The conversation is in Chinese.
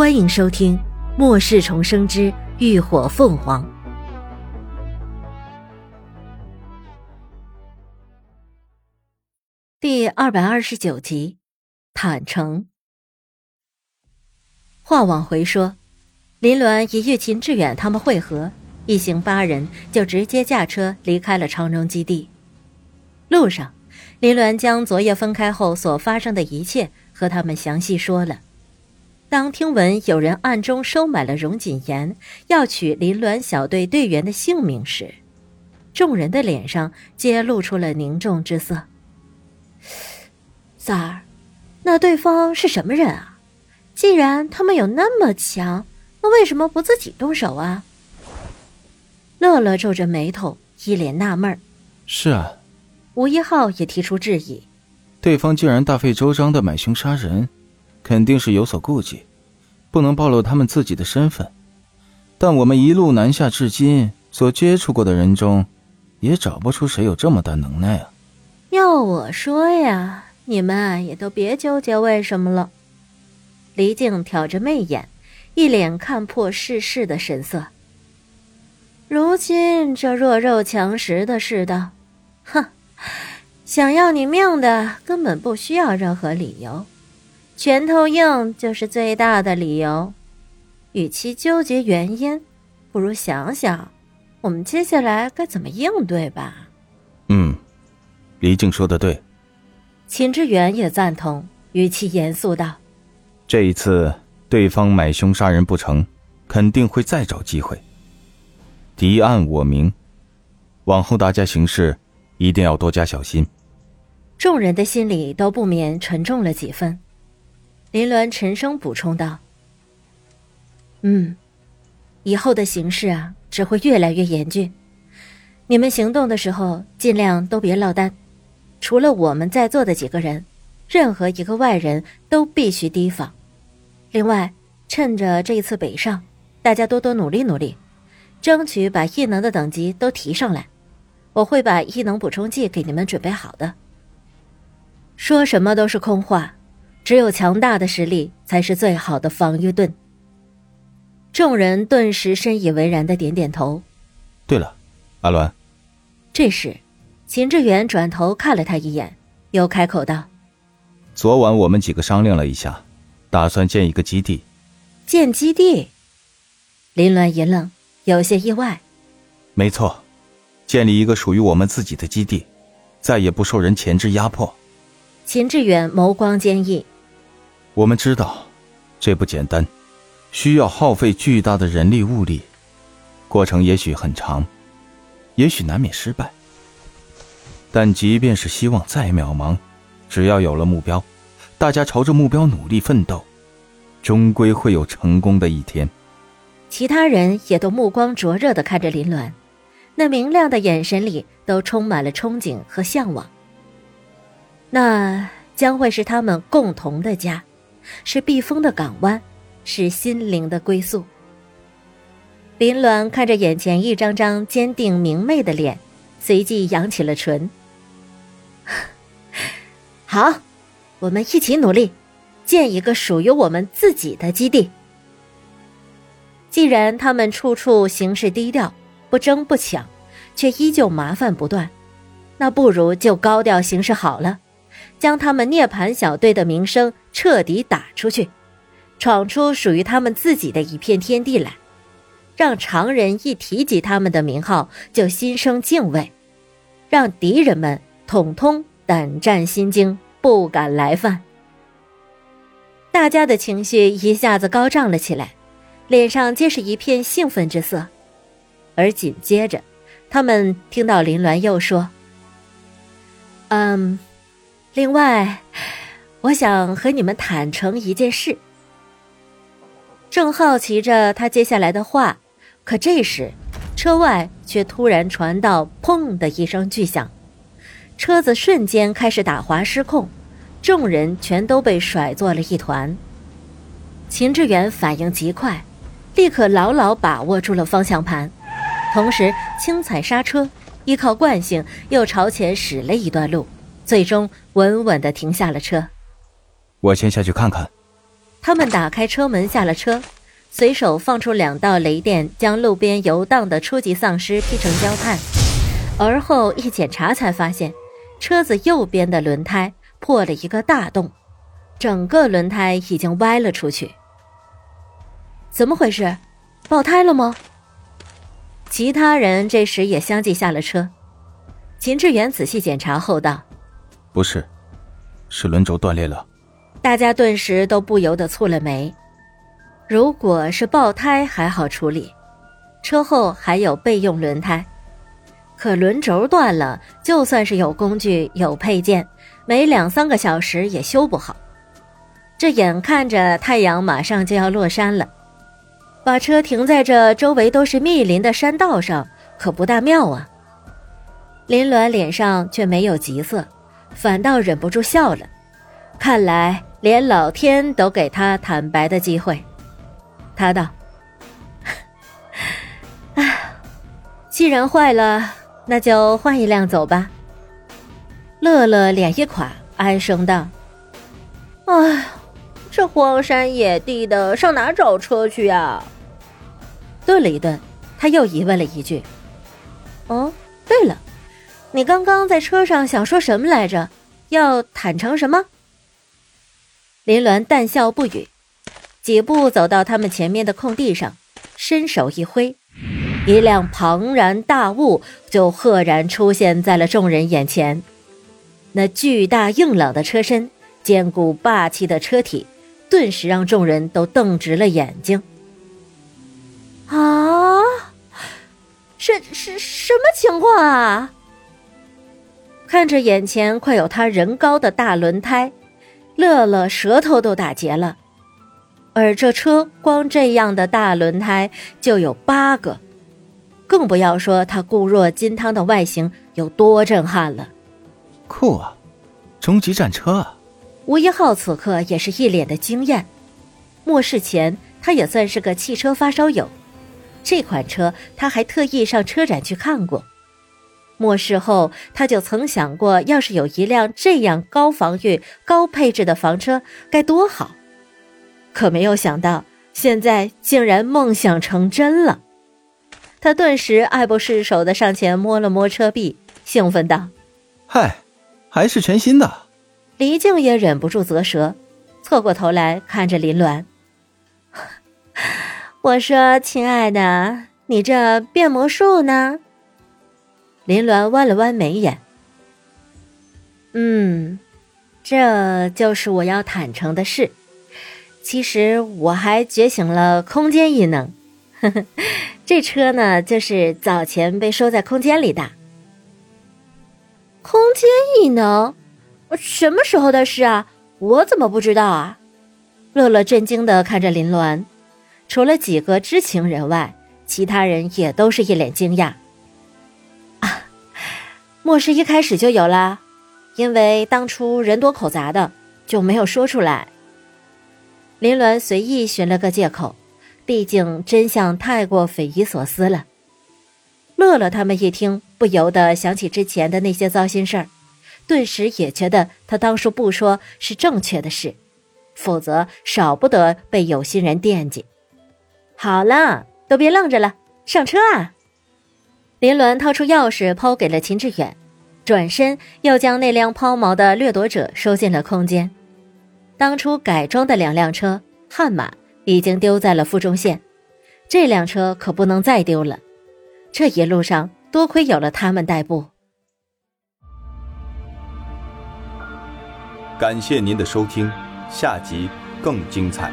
欢迎收听《末世重生之浴火凤凰》第二百二十九集。坦诚。话往回说，林鸾一遇秦志远他们会合，一行八人就直接驾车离开了长荣基地。路上，林鸾将昨夜分开后所发生的一切和他们详细说了。当听闻有人暗中收买了荣锦言，要取林鸾小队队员的性命时，众人的脸上皆露出了凝重之色。三儿，那对方是什么人啊？既然他们有那么强，那为什么不自己动手啊？乐乐皱着眉头，一脸纳闷儿。是啊，吴一浩也提出质疑。对方竟然大费周章的买凶杀人。肯定是有所顾忌，不能暴露他们自己的身份。但我们一路南下至今，所接触过的人中，也找不出谁有这么大能耐啊！要我说呀，你们也都别纠结为什么了。离镜挑着媚眼，一脸看破世事的神色。如今这弱肉强食的世道，哼，想要你命的根本不需要任何理由。拳头硬就是最大的理由，与其纠结原因，不如想想我们接下来该怎么应对吧。嗯，黎静说的对。秦之远也赞同，语气严肃道：“这一次对方买凶杀人不成，肯定会再找机会。敌暗我明，往后大家行事一定要多加小心。”众人的心里都不免沉重了几分。林鸾沉声补充道：“嗯，以后的形势啊，只会越来越严峻。你们行动的时候，尽量都别落单。除了我们在座的几个人，任何一个外人都必须提防。另外，趁着这一次北上，大家多多努力努力，争取把异能的等级都提上来。我会把异能补充剂给你们准备好的。说什么都是空话。”只有强大的实力才是最好的防御盾。众人顿时深以为然的点点头。对了，阿鸾。这时，秦志远转头看了他一眼，又开口道：“昨晚我们几个商量了一下，打算建一个基地。”建基地？林鸾一愣，有些意外。没错，建立一个属于我们自己的基地，再也不受人钳制压迫。秦志远眸光坚毅。我们知道，这不简单，需要耗费巨大的人力物力，过程也许很长，也许难免失败。但即便是希望再渺茫，只要有了目标，大家朝着目标努力奋斗，终归会有成功的一天。其他人也都目光灼热的看着林鸾，那明亮的眼神里都充满了憧憬和向往。那将会是他们共同的家。是避风的港湾，是心灵的归宿。林鸾看着眼前一张张坚定明媚的脸，随即扬起了唇。好，我们一起努力，建一个属于我们自己的基地。既然他们处处行事低调，不争不抢，却依旧麻烦不断，那不如就高调行事好了。将他们涅槃小队的名声彻底打出去，闯出属于他们自己的一片天地来，让常人一提及他们的名号就心生敬畏，让敌人们统统胆战心惊，不敢来犯。大家的情绪一下子高涨了起来，脸上皆是一片兴奋之色，而紧接着，他们听到林鸾又说：“嗯。”另外，我想和你们坦诚一件事。正好奇着他接下来的话，可这时，车外却突然传到“砰”的一声巨响，车子瞬间开始打滑失控，众人全都被甩作了一团。秦志远反应极快，立刻牢牢把握住了方向盘，同时轻踩刹车，依靠惯性又朝前驶了一段路。最终稳稳的停下了车。我先下去看看。他们打开车门下了车，随手放出两道雷电，将路边游荡的初级丧尸劈成焦炭。而后一检查，才发现车子右边的轮胎破了一个大洞，整个轮胎已经歪了出去。怎么回事？爆胎了吗？其他人这时也相继下了车。秦志远仔细检查后道：“不是，是轮轴断裂了。”大家顿时都不由得蹙了眉。如果是爆胎还好处理，车后还有备用轮胎。可轮轴断了，就算是有工具有配件，没两三个小时也修不好。这眼看着太阳马上就要落山了。把车停在这周围都是密林的山道上，可不大妙啊。林鸾脸上却没有急色，反倒忍不住笑了。看来连老天都给他坦白的机会。他道：“ 哎，既然坏了，那就换一辆走吧。”乐乐脸一垮，哀声道：“哎。”这荒山野地的，上哪找车去呀？顿了一顿，他又疑问了一句：“哦，对了，你刚刚在车上想说什么来着？要坦诚什么？”林鸾淡笑不语，几步走到他们前面的空地上，伸手一挥，一辆庞然大物就赫然出现在了众人眼前。那巨大硬朗的车身，坚固霸气的车体。顿时让众人都瞪直了眼睛。啊，是是什么情况啊？看着眼前快有他人高的大轮胎，乐乐舌头都打结了。而这车光这样的大轮胎就有八个，更不要说它固若金汤的外形有多震撼了。酷啊，终极战车啊！吴一浩此刻也是一脸的惊艳。末世前，他也算是个汽车发烧友，这款车他还特意上车展去看过。末世后，他就曾想过，要是有一辆这样高防御、高配置的房车该多好。可没有想到，现在竟然梦想成真了。他顿时爱不释手的上前摸了摸车壁，兴奋道：“嗨，还是全新的。”黎静也忍不住啧舌，侧过头来看着林鸾。我说：“亲爱的，你这变魔术呢？”林鸾弯了弯眉眼。嗯，这就是我要坦诚的事。其实我还觉醒了空间异能。呵呵，这车呢，就是早前被收在空间里的。空间异能。什么时候的事啊？我怎么不知道啊？乐乐震惊的看着林鸾，除了几个知情人外，其他人也都是一脸惊讶。啊，莫是一开始就有了？因为当初人多口杂的，就没有说出来。林鸾随意寻了个借口，毕竟真相太过匪夷所思了。乐乐他们一听，不由得想起之前的那些糟心事儿。顿时也觉得他当初不说是正确的事，否则少不得被有心人惦记。好了，都别愣着了，上车啊！林鸾掏出钥匙抛给了秦志远，转身又将那辆抛锚的掠夺者收进了空间。当初改装的两辆车悍马已经丢在了附中县，这辆车可不能再丢了。这一路上多亏有了他们代步。感谢您的收听，下集更精彩。